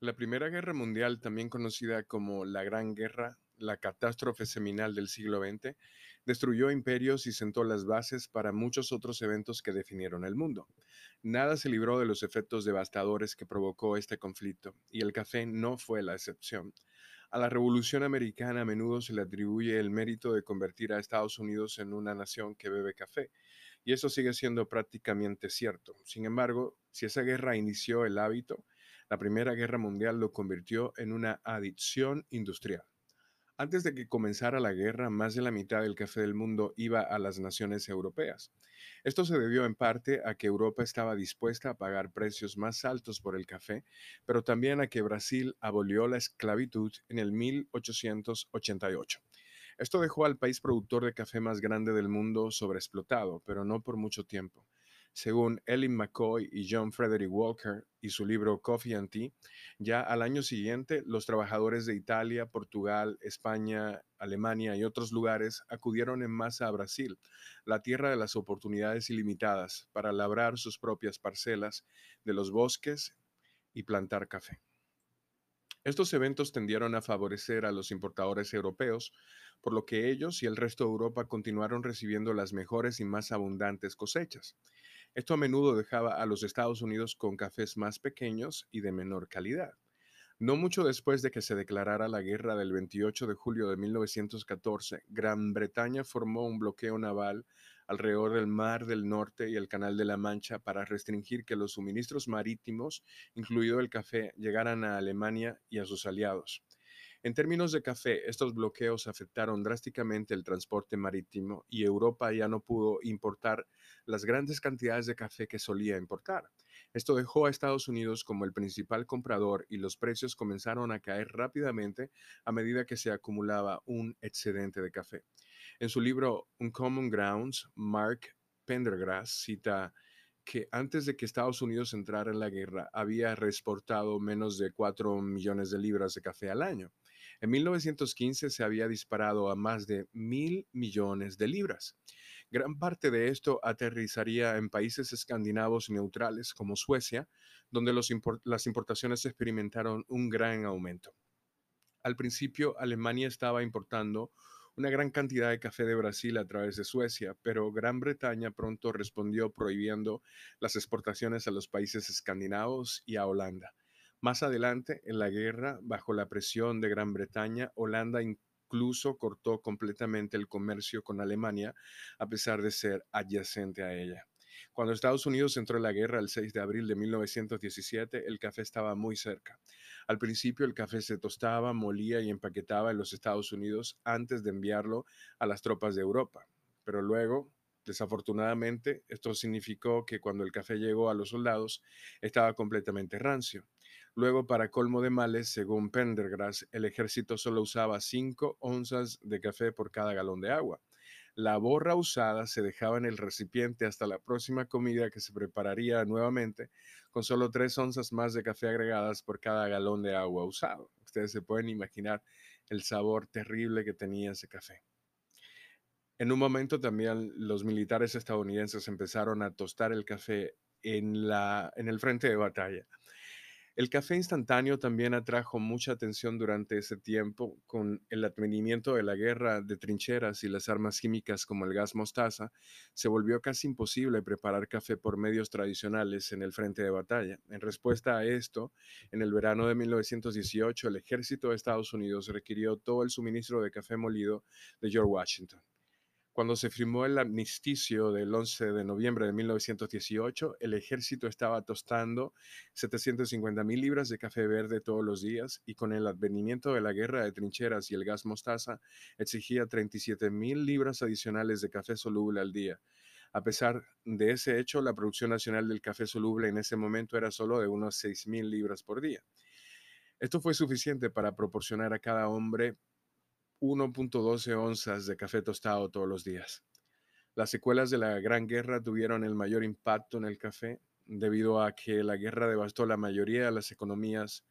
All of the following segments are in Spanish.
La Primera Guerra Mundial, también conocida como la Gran Guerra, la catástrofe seminal del siglo XX, destruyó imperios y sentó las bases para muchos otros eventos que definieron el mundo. Nada se libró de los efectos devastadores que provocó este conflicto, y el café no fue la excepción. A la Revolución Americana a menudo se le atribuye el mérito de convertir a Estados Unidos en una nación que bebe café, y eso sigue siendo prácticamente cierto. Sin embargo, si esa guerra inició el hábito, la Primera Guerra Mundial lo convirtió en una adicción industrial. Antes de que comenzara la guerra, más de la mitad del café del mundo iba a las naciones europeas. Esto se debió en parte a que Europa estaba dispuesta a pagar precios más altos por el café, pero también a que Brasil abolió la esclavitud en el 1888. Esto dejó al país productor de café más grande del mundo sobreexplotado, pero no por mucho tiempo. Según Ellen McCoy y John Frederick Walker y su libro Coffee and Tea, ya al año siguiente los trabajadores de Italia, Portugal, España, Alemania y otros lugares acudieron en masa a Brasil, la tierra de las oportunidades ilimitadas, para labrar sus propias parcelas de los bosques y plantar café. Estos eventos tendieron a favorecer a los importadores europeos, por lo que ellos y el resto de Europa continuaron recibiendo las mejores y más abundantes cosechas. Esto a menudo dejaba a los Estados Unidos con cafés más pequeños y de menor calidad. No mucho después de que se declarara la guerra del 28 de julio de 1914, Gran Bretaña formó un bloqueo naval alrededor del Mar del Norte y el Canal de la Mancha para restringir que los suministros marítimos, incluido el café, llegaran a Alemania y a sus aliados. En términos de café, estos bloqueos afectaron drásticamente el transporte marítimo y Europa ya no pudo importar las grandes cantidades de café que solía importar. Esto dejó a Estados Unidos como el principal comprador y los precios comenzaron a caer rápidamente a medida que se acumulaba un excedente de café. En su libro Uncommon Grounds, Mark Pendergrass cita que antes de que Estados Unidos entrara en la guerra había reexportado menos de 4 millones de libras de café al año. En 1915 se había disparado a más de mil millones de libras. Gran parte de esto aterrizaría en países escandinavos neutrales como Suecia, donde las importaciones experimentaron un gran aumento. Al principio, Alemania estaba importando una gran cantidad de café de Brasil a través de Suecia, pero Gran Bretaña pronto respondió prohibiendo las exportaciones a los países escandinavos y a Holanda. Más adelante, en la guerra, bajo la presión de Gran Bretaña, Holanda incluso cortó completamente el comercio con Alemania, a pesar de ser adyacente a ella. Cuando Estados Unidos entró en la guerra el 6 de abril de 1917, el café estaba muy cerca. Al principio el café se tostaba, molía y empaquetaba en los Estados Unidos antes de enviarlo a las tropas de Europa. Pero luego, desafortunadamente, esto significó que cuando el café llegó a los soldados, estaba completamente rancio. Luego, para colmo de males, según Pendergrass, el ejército solo usaba 5 onzas de café por cada galón de agua. La borra usada se dejaba en el recipiente hasta la próxima comida que se prepararía nuevamente con solo 3 onzas más de café agregadas por cada galón de agua usado. Ustedes se pueden imaginar el sabor terrible que tenía ese café. En un momento también los militares estadounidenses empezaron a tostar el café en, la, en el frente de batalla. El café instantáneo también atrajo mucha atención durante ese tiempo con el advenimiento de la guerra de trincheras y las armas químicas como el gas mostaza. Se volvió casi imposible preparar café por medios tradicionales en el frente de batalla. En respuesta a esto, en el verano de 1918, el ejército de Estados Unidos requirió todo el suministro de café molido de George Washington. Cuando se firmó el amnisticio del 11 de noviembre de 1918, el ejército estaba tostando 750 mil libras de café verde todos los días y con el advenimiento de la guerra de trincheras y el gas mostaza, exigía 37 mil libras adicionales de café soluble al día. A pesar de ese hecho, la producción nacional del café soluble en ese momento era solo de unos 6 mil libras por día. Esto fue suficiente para proporcionar a cada hombre 1.12 onzas de café tostado todos los días. Las secuelas de la Gran Guerra tuvieron el mayor impacto en el café debido a que la guerra devastó la mayoría de las economías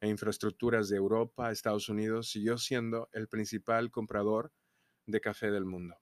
e infraestructuras de Europa. Estados Unidos siguió siendo el principal comprador de café del mundo.